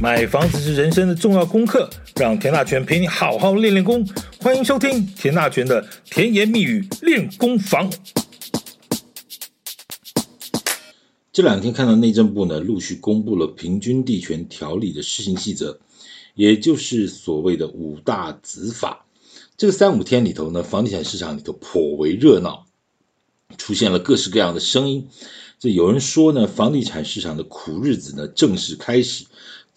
买房子是人生的重要功课，让田大权陪你好好练练功。欢迎收听田大权的甜言蜜语练功房。这两天看到内政部呢，陆续公布了平均地权条例的施行细则，也就是所谓的五大子法。这个三五天里头呢，房地产市场里头颇为热闹，出现了各式各样的声音。这有人说呢，房地产市场的苦日子呢正式开始。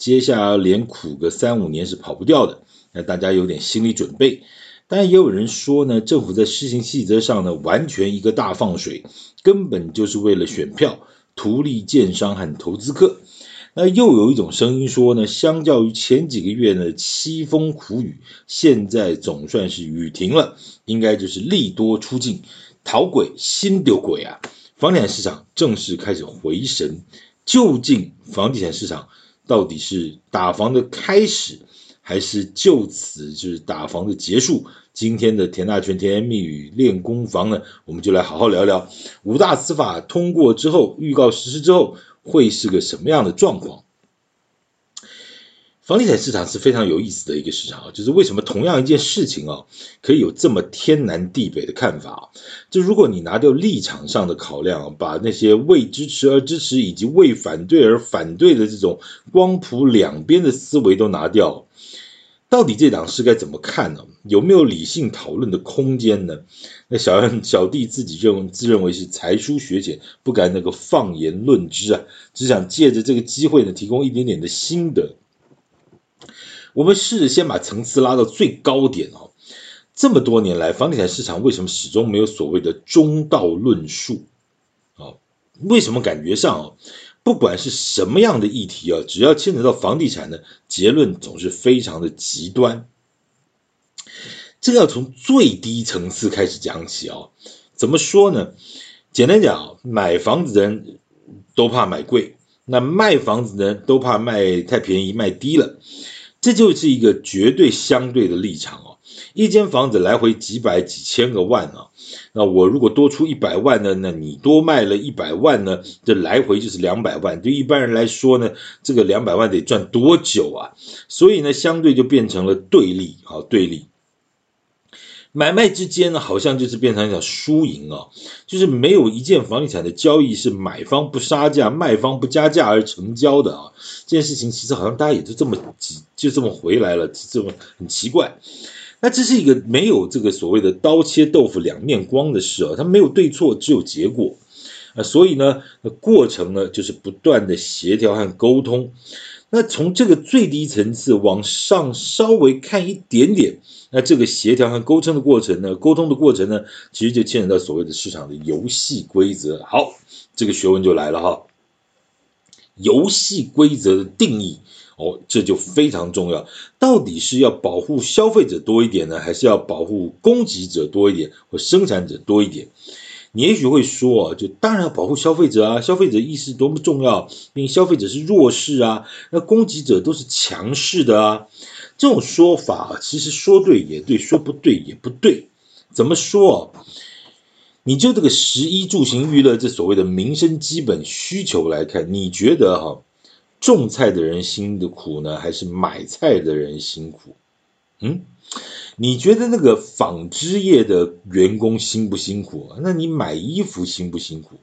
接下来连苦个三五年是跑不掉的，那大家有点心理准备。但也有人说呢，政府在施行细则上呢，完全一个大放水，根本就是为了选票，图利建商和投资客。那又有一种声音说呢，相较于前几个月呢凄风苦雨，现在总算是雨停了，应该就是利多出尽，讨鬼心丢鬼啊！房地产市场正式开始回神，究竟房地产市场？到底是打房的开始，还是就此就是打房的结束？今天的田大权甜言蜜语练功房呢，我们就来好好聊聊五大司法通过之后，预告实施之后会是个什么样的状况。房地产市场是非常有意思的一个市场啊，就是为什么同样一件事情啊，可以有这么天南地北的看法？就如果你拿掉立场上的考量，把那些为支持而支持以及为反对而反对的这种光谱两边的思维都拿掉，到底这档事该怎么看呢？有没有理性讨论的空间呢？那小小弟自己认自认为是才疏学浅，不敢那个放言论之啊，只想借着这个机会呢，提供一点点的心得。我们试着先把层次拉到最高点哦。这么多年来，房地产市场为什么始终没有所谓的中道论述？啊，为什么感觉上啊，不管是什么样的议题啊，只要牵扯到房地产呢，结论总是非常的极端。这个要从最低层次开始讲起啊。怎么说呢？简单讲，买房子的人都怕买贵，那卖房子的人都怕卖太便宜，卖低了。这就是一个绝对相对的立场哦，一间房子来回几百几千个万啊，那我如果多出一百万呢，那你多卖了一百万呢，这来回就是两百万。对一般人来说呢，这个两百万得赚多久啊？所以呢，相对就变成了对立，啊，对立。买卖之间呢，好像就是变成一场输赢啊，就是没有一件房地产的交易是买方不杀价，卖方不加价而成交的啊。这件事情其实好像大家也就这么几，就这么回来了，这么很奇怪。那这是一个没有这个所谓的刀切豆腐两面光的事啊，它没有对错，只有结果啊。所以呢，过程呢就是不断的协调和沟通。那从这个最低层次往上稍微看一点点，那这个协调和沟通的过程呢，沟通的过程呢，其实就牵扯到所谓的市场的游戏规则。好，这个学问就来了哈，游戏规则的定义哦，这就非常重要。到底是要保护消费者多一点呢，还是要保护供给者多一点，或生产者多一点？你也许会说，就当然要保护消费者啊，消费者意识多么重要，因为消费者是弱势啊，那供给者都是强势的啊。这种说法其实说对也对，说不对也不对。怎么说？你就这个食衣住行娱乐这所谓的民生基本需求来看，你觉得哈，种菜的人辛苦呢，还是买菜的人辛苦？嗯？你觉得那个纺织业的员工辛不辛苦？那你买衣服辛不辛苦？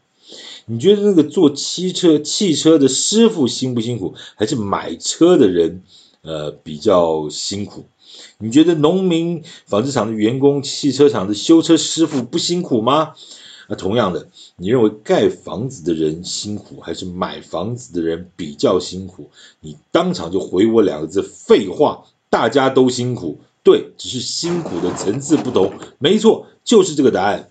你觉得那个做汽车汽车的师傅辛不辛苦？还是买车的人呃比较辛苦？你觉得农民、纺织厂的员工、汽车厂的修车师傅不辛苦吗？那同样的，你认为盖房子的人辛苦，还是买房子的人比较辛苦？你当场就回我两个字：废话，大家都辛苦。对，只是辛苦的层次不同，没错，就是这个答案。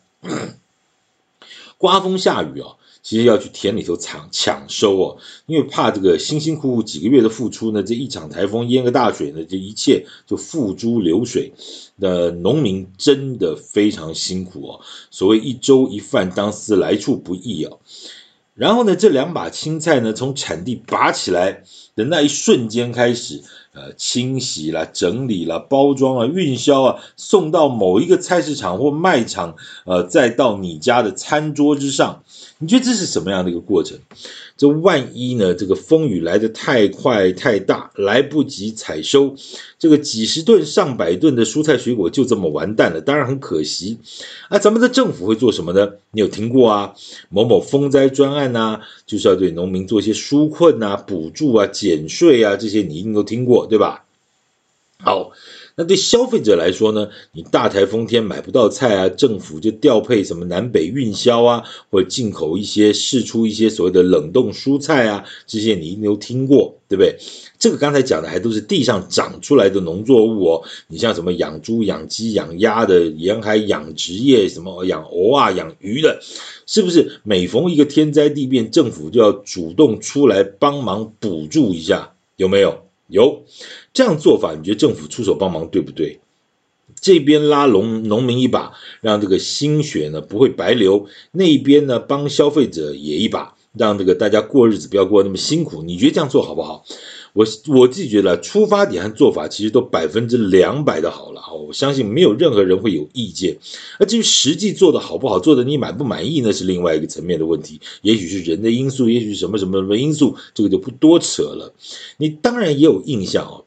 刮风下雨啊，其实要去田里头抢抢收哦，因为怕这个辛辛苦苦几个月的付出呢，这一场台风淹个大水呢，这一切就付诸流水。那农民真的非常辛苦哦，所谓一粥一饭，当思来处不易啊。然后呢，这两把青菜呢，从产地拔起来的那一瞬间开始，呃清洗啦、整理啦、包装啊、运销啊，送到某一个菜市场或卖场，呃，再到你家的餐桌之上。你觉得这是什么样的一个过程？这万一呢？这个风雨来得太快太大，来不及采收，这个几十吨上百吨的蔬菜水果就这么完蛋了，当然很可惜。啊，咱们的政府会做什么呢？你有听过啊？某某风灾专案呐，就是要对农民做一些纾困啊、补助啊、减税啊，这些你一定都听过，对吧？好。那对消费者来说呢？你大台风天买不到菜啊，政府就调配什么南北运销啊，或者进口一些试出一些所谓的冷冻蔬菜啊，这些你一定都听过，对不对？这个刚才讲的还都是地上长出来的农作物哦。你像什么养猪、养鸡、养鸭的沿海养殖业，什么养鹅啊、养鱼的，是不是每逢一个天灾地变，政府就要主动出来帮忙补助一下？有没有？有。这样做法，你觉得政府出手帮忙对不对？这边拉农农民一把，让这个心血呢不会白流；那边呢帮消费者也一把，让这个大家过日子不要过那么辛苦。你觉得这样做好不好？我我自己觉得，出发点和做法其实都百分之两百的好了，我相信没有任何人会有意见。那至于实际做的好不好，做的你满不满意，那是另外一个层面的问题。也许是人的因素，也许是什么什么什么因素，这个就不多扯了。你当然也有印象哦。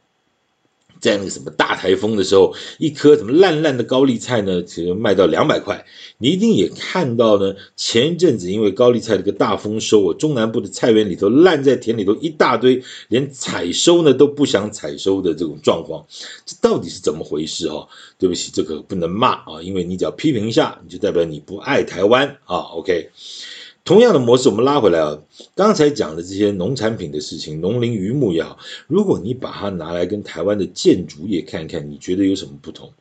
在那个什么大台风的时候，一颗什么烂烂的高丽菜呢，只能卖到两百块。你一定也看到呢，前一阵子因为高丽菜这个大丰收，我中南部的菜园里头烂在田里头一大堆，连采收呢都不想采收的这种状况，这到底是怎么回事啊？对不起，这个不能骂啊，因为你只要批评一下，你就代表你不爱台湾啊。OK。同样的模式，我们拉回来啊，刚才讲的这些农产品的事情，农林渔牧也好，如果你把它拿来跟台湾的建筑业看一看，你觉得有什么不同？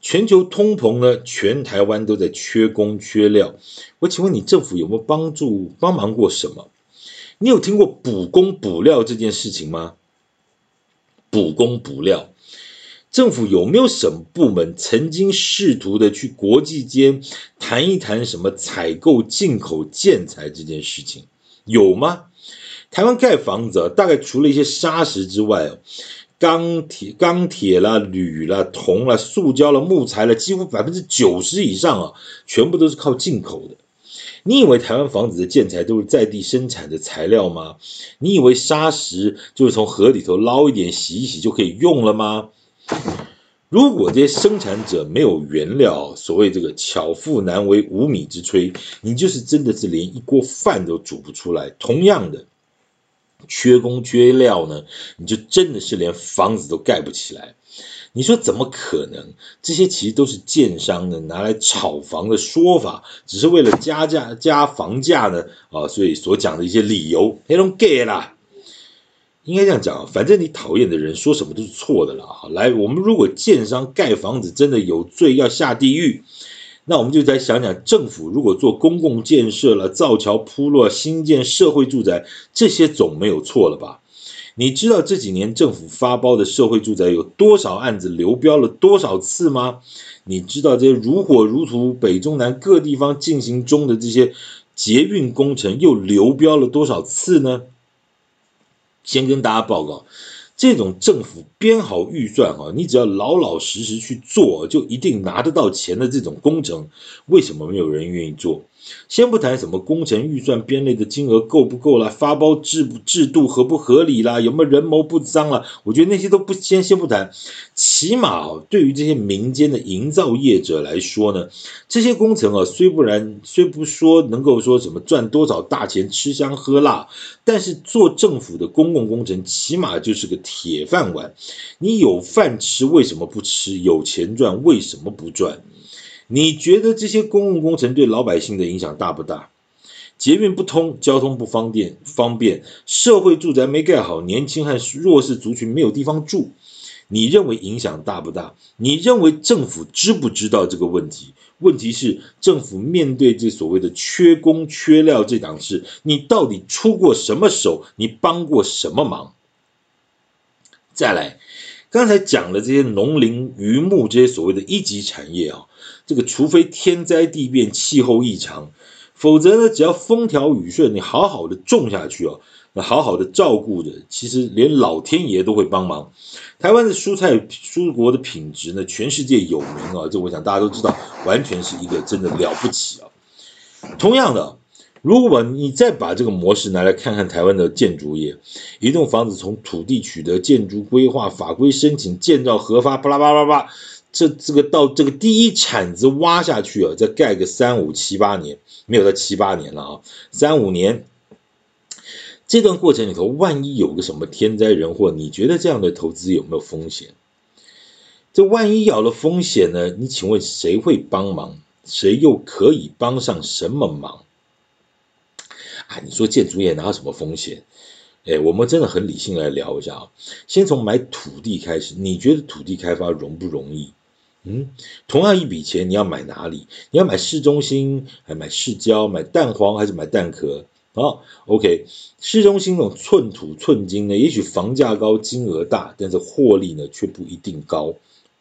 全球通膨呢，全台湾都在缺工缺料。我请问你，政府有没有帮助帮忙过什么？你有听过补工补料这件事情吗？补工补料。政府有没有什么部门曾经试图的去国际间谈一谈什么采购进口建材这件事情？有吗？台湾盖房子，大概除了一些砂石之外，钢铁、钢铁啦、铝啦、铜啦、塑胶啦、木材啦，几乎百分之九十以上啊，全部都是靠进口的。你以为台湾房子的建材都是在地生产的材料吗？你以为砂石就是从河里头捞一点洗一洗就可以用了吗？如果这些生产者没有原料，所谓这个巧妇难为无米之炊，你就是真的是连一锅饭都煮不出来。同样的，缺工缺料呢，你就真的是连房子都盖不起来。你说怎么可能？这些其实都是建商呢拿来炒房的说法，只是为了加价加房价呢啊，所以所讲的一些理由，那种给啦。应该这样讲，反正你讨厌的人说什么都是错的了。来，我们如果建商盖房子真的有罪要下地狱，那我们就再想想，政府如果做公共建设了，造桥铺路、新建社会住宅，这些总没有错了吧？你知道这几年政府发包的社会住宅有多少案子流标了多少次吗？你知道这些如火如荼北中南各地方进行中的这些捷运工程又流标了多少次呢？先跟大家报告，这种政府编好预算啊，你只要老老实实去做，就一定拿得到钱的这种工程，为什么没有人愿意做？先不谈什么工程预算编列的金额够不够啦，发包制制度合不合理啦，有没有人谋不臧啦？我觉得那些都不先先不谈，起码对于这些民间的营造业者来说呢，这些工程啊，虽不然虽不说能够说什么赚多少大钱吃香喝辣，但是做政府的公共工程起码就是个铁饭碗，你有饭吃为什么不吃？有钱赚为什么不赚？你觉得这些公共工程对老百姓的影响大不大？捷运不通，交通不方便，方便社会住宅没盖好，年轻和弱势族群没有地方住，你认为影响大不大？你认为政府知不知道这个问题？问题是政府面对这所谓的缺工缺料这档事，你到底出过什么手？你帮过什么忙？再来，刚才讲的这些农林渔牧这些所谓的一级产业啊。这个除非天灾地变、气候异常，否则呢，只要风调雨顺，你好好的种下去哦，那好好的照顾着，其实连老天爷都会帮忙。台湾的蔬菜蔬果的品质呢，全世界有名啊，这我想大家都知道，完全是一个真的了不起啊。同样的，如果你再把这个模式拿来看看台湾的建筑业，一栋房子从土地取得、建筑规划、法规申请、建造核发，巴拉巴拉巴。这这个到这个第一铲子挖下去啊，再盖个三五七八年，没有到七八年了啊，三五年，这段过程里头，万一有个什么天灾人祸，你觉得这样的投资有没有风险？这万一有了风险呢？你请问谁会帮忙？谁又可以帮上什么忙？啊，你说建筑业哪有什么风险？哎，我们真的很理性来聊一下啊，先从买土地开始，你觉得土地开发容不容易？嗯，同样一笔钱，你要买哪里？你要买市中心，还买市郊，买蛋黄还是买蛋壳？好，OK，市中心那种寸土寸金呢，也许房价高，金额大，但是获利呢却不一定高。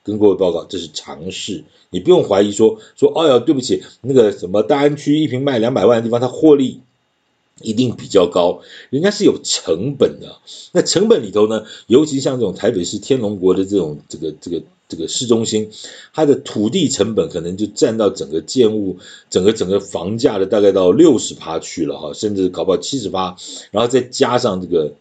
跟各位报告，这是常识，你不用怀疑说说，哎呀，对不起，那个什么大安区一平卖两百万的地方，它获利一定比较高，人家是有成本的。那成本里头呢，尤其像这种台北市天龙国的这种这个这个。这个市中心，它的土地成本可能就占到整个建物、整个整个房价的大概到六十趴去了哈，甚至搞不好七十趴，然后再加上这个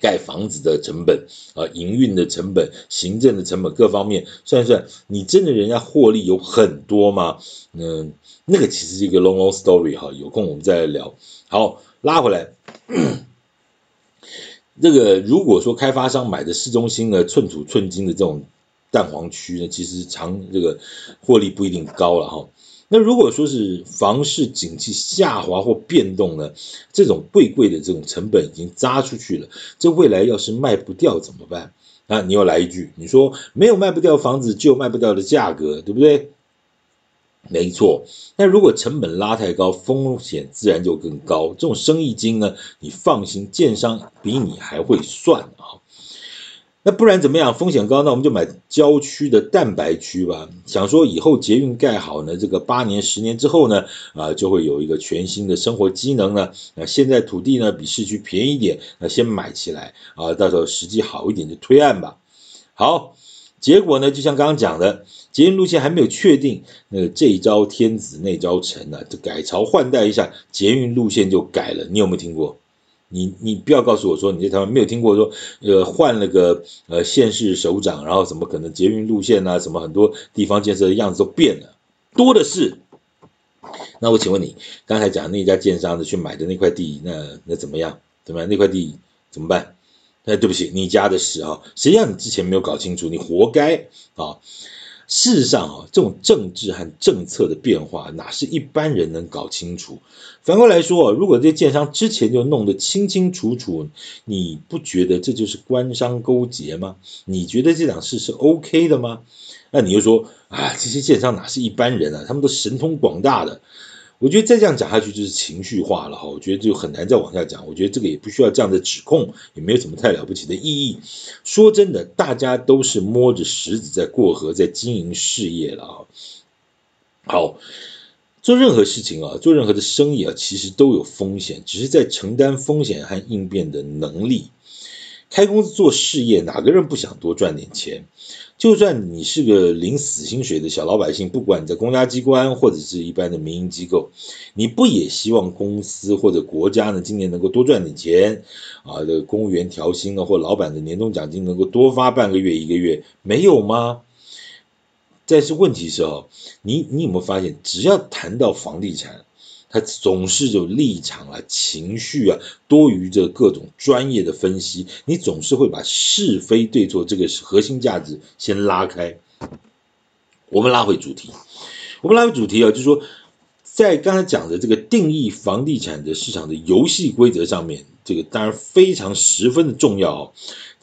盖房子的成本啊、营运的成本、行政的成本各方面算一算，你真的人家获利有很多吗？嗯，那个其实是一个 long long story 哈，有空我们再来聊。好，拉回来。这个如果说开发商买的市中心呢，寸土寸金的这种。蛋黄区呢，其实长这个获利不一定高了哈。那如果说是房市景气下滑或变动呢，这种贵贵的这种成本已经砸出去了，这未来要是卖不掉怎么办？那你又来一句，你说没有卖不掉房子，就有卖不掉的价格，对不对？没错。那如果成本拉太高，风险自然就更高。这种生意经呢，你放心，建商比你还会算啊。那不然怎么样？风险高，那我们就买郊区的蛋白区吧。想说以后捷运盖好呢，这个八年、十年之后呢，啊，就会有一个全新的生活机能呢。那现在土地呢比市区便宜一点，那先买起来啊，到时候时机好一点就推案吧。好，结果呢，就像刚刚讲的，捷运路线还没有确定，那个这招天子那招臣呢，就改朝换代一下，捷运路线就改了。你有没有听过？你你不要告诉我说你在台湾没有听过说，呃，换了个呃县市首长，然后怎么可能捷运路线啊，什么很多地方建设的样子都变了，多的是。那我请问你，刚才讲那家建商的去买的那块地，那那怎么样？怎么样？那块地怎么办？那对不起，你家的事啊，谁让你之前没有搞清楚，你活该啊。事实上啊，这种政治和政策的变化，哪是一般人能搞清楚？反过来说，如果这些建商之前就弄得清清楚楚，你不觉得这就是官商勾结吗？你觉得这档事是 OK 的吗？那你又说啊，这些建商哪是一般人啊？他们都神通广大的。我觉得再这样讲下去就是情绪化了哈，我觉得就很难再往下讲。我觉得这个也不需要这样的指控，也没有什么太了不起的意义。说真的，大家都是摸着石子在过河，在经营事业了啊。好，做任何事情啊，做任何的生意啊，其实都有风险，只是在承担风险和应变的能力。开公司做事业，哪个人不想多赚点钱？就算你是个领死薪水的小老百姓，不管你在公家机关或者是一般的民营机构，你不也希望公司或者国家呢，今年能够多赚点钱啊？这个公务员调薪啊，或老板的年终奖金能够多发半个月一个月，没有吗？但是问题是哦，你你有没有发现，只要谈到房地产，他总是有立场啊、情绪啊，多于这各种专业的分析。你总是会把是非对错这个核心价值先拉开。我们拉回主题，我们拉回主题啊，就是说，在刚才讲的这个定义房地产的市场的游戏规则上面，这个当然非常十分的重要哦。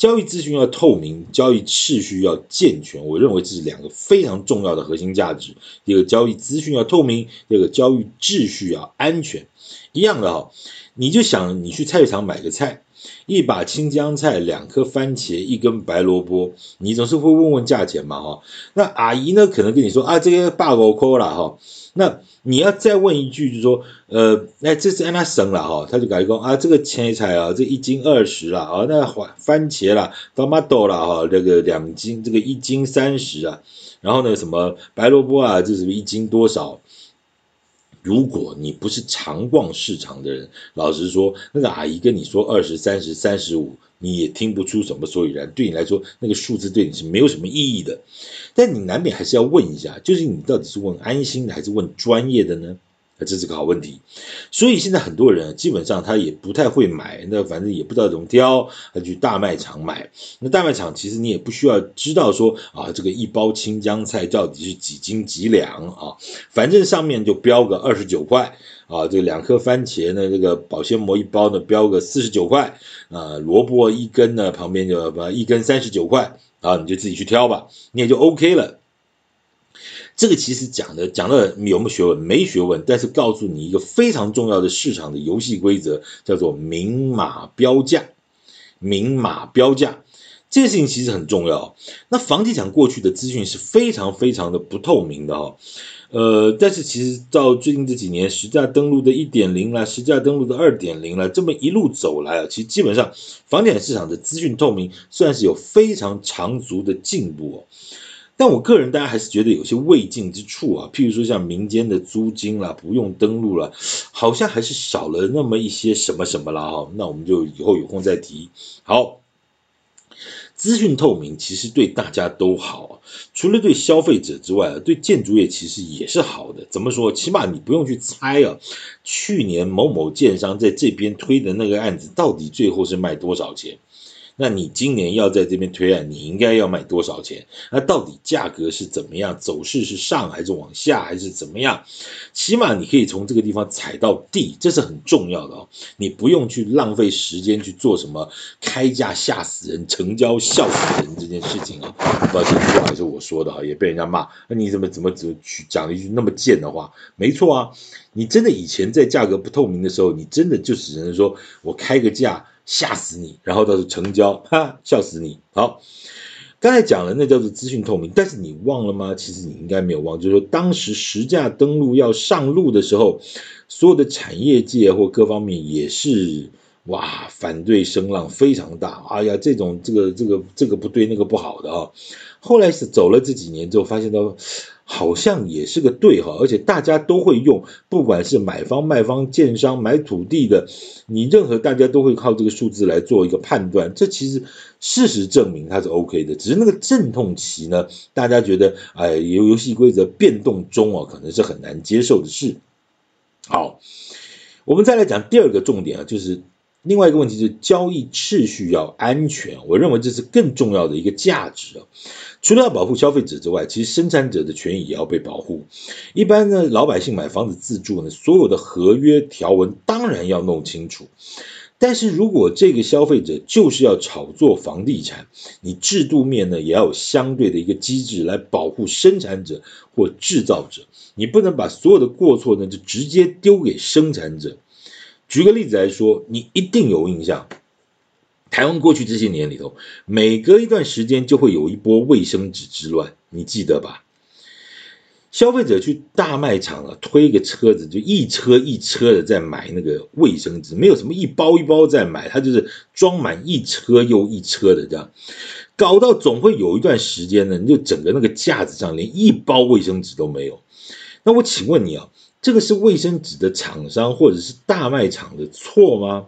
交易资讯要透明，交易秩序要健全，我认为这是两个非常重要的核心价值。一个，交易资讯要透明；一个，交易秩序要安全。一样的哈，你就想你去菜市场买个菜，一把青江菜，两颗番茄，一根白萝卜，你总是会问问价钱嘛哈。那阿姨呢，可能跟你说啊，这个八五块了哈。那你要再问一句，就是说，呃，那这是让他省了哈，他就改讲啊，这个青菜啊，这一斤二十啦，啊，那番茄啦，tomato 啦哈，这个两斤，这个一斤三十啊，然后呢，什么白萝卜啊，这是一斤多少？如果你不是常逛市场的人，老实说，那个阿姨跟你说二十、三十、三十五，你也听不出什么所以然。对你来说，那个数字对你是没有什么意义的。但你难免还是要问一下，就是你到底是问安心的还是问专业的呢？这是个好问题，所以现在很多人基本上他也不太会买，那反正也不知道怎么挑，他去大卖场买。那大卖场其实你也不需要知道说啊，这个一包青江菜到底是几斤几两啊，反正上面就标个二十九块啊，这两颗番茄呢，这个保鲜膜一包呢标个四十九块啊，萝卜一根呢旁边就把一根三十九块啊，你就自己去挑吧，你也就 OK 了。这个其实讲的讲的有没有学问？没学问，但是告诉你一个非常重要的市场的游戏规则，叫做明码标价。明码标价这件事情其实很重要。那房地产过去的资讯是非常非常的不透明的哈，呃，但是其实到最近这几年，实价登录的一点零啦，实价登录的二点零啦，这么一路走来啊，其实基本上房地产市场的资讯透明算是有非常长足的进步哦。但我个人，大家还是觉得有些未尽之处啊，譬如说像民间的租金啦，不用登录了，好像还是少了那么一些什么什么啦哈。那我们就以后有空再提。好，资讯透明其实对大家都好，除了对消费者之外，对建筑业其实也是好的。怎么说？起码你不用去猜啊，去年某某建商在这边推的那个案子，到底最后是卖多少钱？那你今年要在这边推案，你应该要卖多少钱？那到底价格是怎么样？走势是上还是往下还是怎么样？起码你可以从这个地方踩到地，这是很重要的哦。你不用去浪费时间去做什么开价吓死人、成交笑死人这件事情啊！不知道这句话还是我说的哈，也被人家骂。那你怎么怎么怎么去讲了一句那么贱的话？没错啊，你真的以前在价格不透明的时候，你真的就只能说我开个价。吓死你，然后到时成交，哈，笑死你。好，刚才讲了，那叫做资讯透明，但是你忘了吗？其实你应该没有忘，就是说当时实价登录要上路的时候，所有的产业界或各方面也是哇，反对声浪非常大。哎呀，这种这个这个这个不对，那个不好的啊。后来是走了这几年之后，发现到。好像也是个对哈，而且大家都会用，不管是买方、卖方、建商买土地的，你任何大家都会靠这个数字来做一个判断。这其实事实证明它是 OK 的，只是那个阵痛期呢，大家觉得哎，游游戏规则变动中啊，可能是很难接受的事。好，我们再来讲第二个重点啊，就是另外一个问题，就是交易秩序要安全，我认为这是更重要的一个价值啊。除了要保护消费者之外，其实生产者的权益也要被保护。一般呢，老百姓买房子自住呢，所有的合约条文当然要弄清楚。但是如果这个消费者就是要炒作房地产，你制度面呢也要有相对的一个机制来保护生产者或制造者。你不能把所有的过错呢就直接丢给生产者。举个例子来说，你一定有印象。台湾过去这些年里头，每隔一段时间就会有一波卫生纸之乱，你记得吧？消费者去大卖场啊，推个车子，就一车一车的在买那个卫生纸，没有什么一包一包在买，他就是装满一车又一车的这样，搞到总会有一段时间呢，你就整个那个架子上连一包卫生纸都没有。那我请问你啊，这个是卫生纸的厂商或者是大卖场的错吗？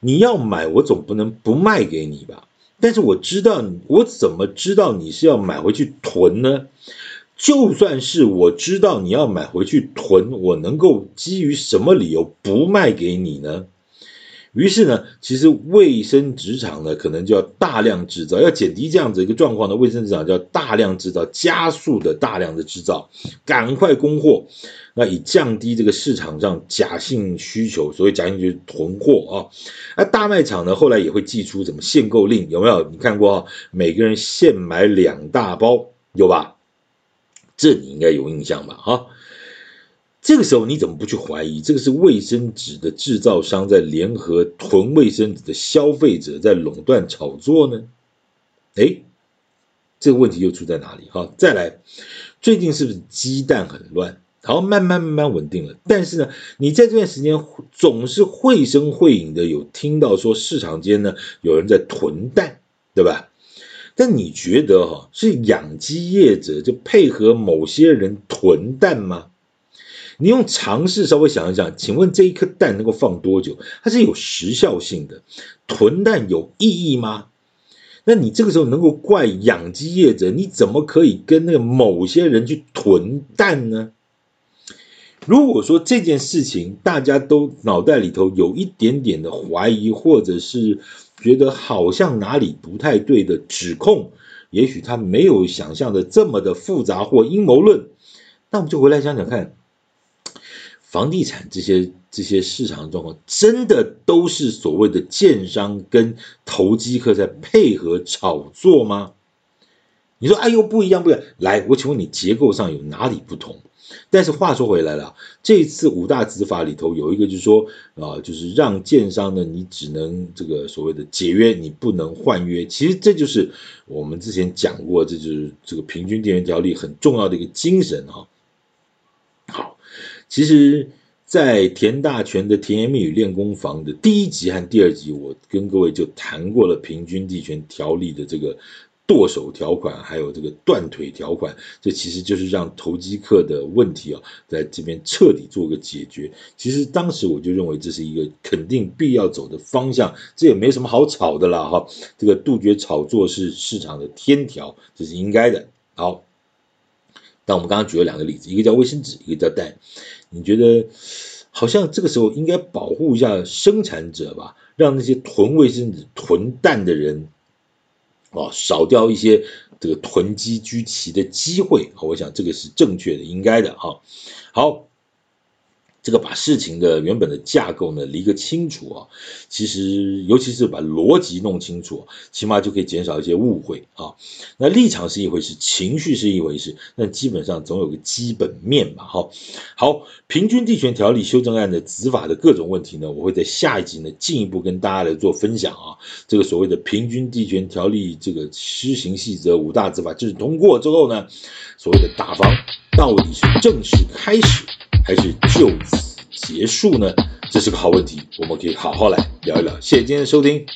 你要买，我总不能不卖给你吧？但是我知道，我怎么知道你是要买回去囤呢？就算是我知道你要买回去囤，我能够基于什么理由不卖给你呢？于是呢，其实卫生纸厂呢，可能就要大量制造，要减低这样子一个状况呢，卫生纸厂就要大量制造，加速的大量的制造，赶快供货，那以降低这个市场上假性需求，所谓假性就是囤货啊。那大卖场呢，后来也会祭出什么限购令，有没有？你看过啊？每个人限买两大包，有吧？这你应该有印象吧？哈。这个时候你怎么不去怀疑这个是卫生纸的制造商在联合囤卫生纸的消费者在垄断炒作呢？诶，这个问题又出在哪里？哈，再来，最近是不是鸡蛋很乱？好，慢慢慢慢稳定了。但是呢，你在这段时间总是绘声绘影的有听到说市场间呢有人在囤蛋，对吧？但你觉得哈是养鸡业者就配合某些人囤蛋吗？你用尝试稍微想一想，请问这一颗蛋能够放多久？它是有时效性的，囤蛋有意义吗？那你这个时候能够怪养鸡业者？你怎么可以跟那个某些人去囤蛋呢？如果说这件事情大家都脑袋里头有一点点的怀疑，或者是觉得好像哪里不太对的指控，也许他没有想象的这么的复杂或阴谋论，那我们就回来想想看，房地产这些这些市场状况，真的都是所谓的建商跟投机客在配合炒作吗？你说哎呦不一样不一样，来，我请问你结构上有哪里不同？但是话说回来了，这一次五大执法里头有一个就是说啊，就是让建商呢，你只能这个所谓的解约，你不能换约。其实这就是我们之前讲过，这就是这个平均电源条例很重要的一个精神哈。其实，在田大权的甜言蜜语练功房的第一集和第二集，我跟各位就谈过了平均地权条例的这个。剁手条款，还有这个断腿条款，这其实就是让投机客的问题啊，在这边彻底做个解决。其实当时我就认为这是一个肯定必要走的方向，这也没什么好吵的了哈。这个杜绝炒作是市场的天条，这是应该的。好，但我们刚刚举了两个例子，一个叫卫生纸，一个叫蛋。你觉得好像这个时候应该保护一下生产者吧，让那些囤卫生纸、囤蛋的人。啊，少掉一些这个囤积居奇的机会，我想这个是正确的，应该的哈。好。这个把事情的原本的架构呢理个清楚啊，其实尤其是把逻辑弄清楚，起码就可以减少一些误会啊。那立场是一回事，情绪是一回事，那基本上总有个基本面嘛。好，好，平均地权条例修正案的执法的各种问题呢，我会在下一集呢进一步跟大家来做分享啊。这个所谓的平均地权条例这个施行细则五大执法就是通过之后呢，所谓的打房到底是正式开始，还是就此结束呢？这是个好问题，我们可以好好来聊一聊。谢谢今天的收听。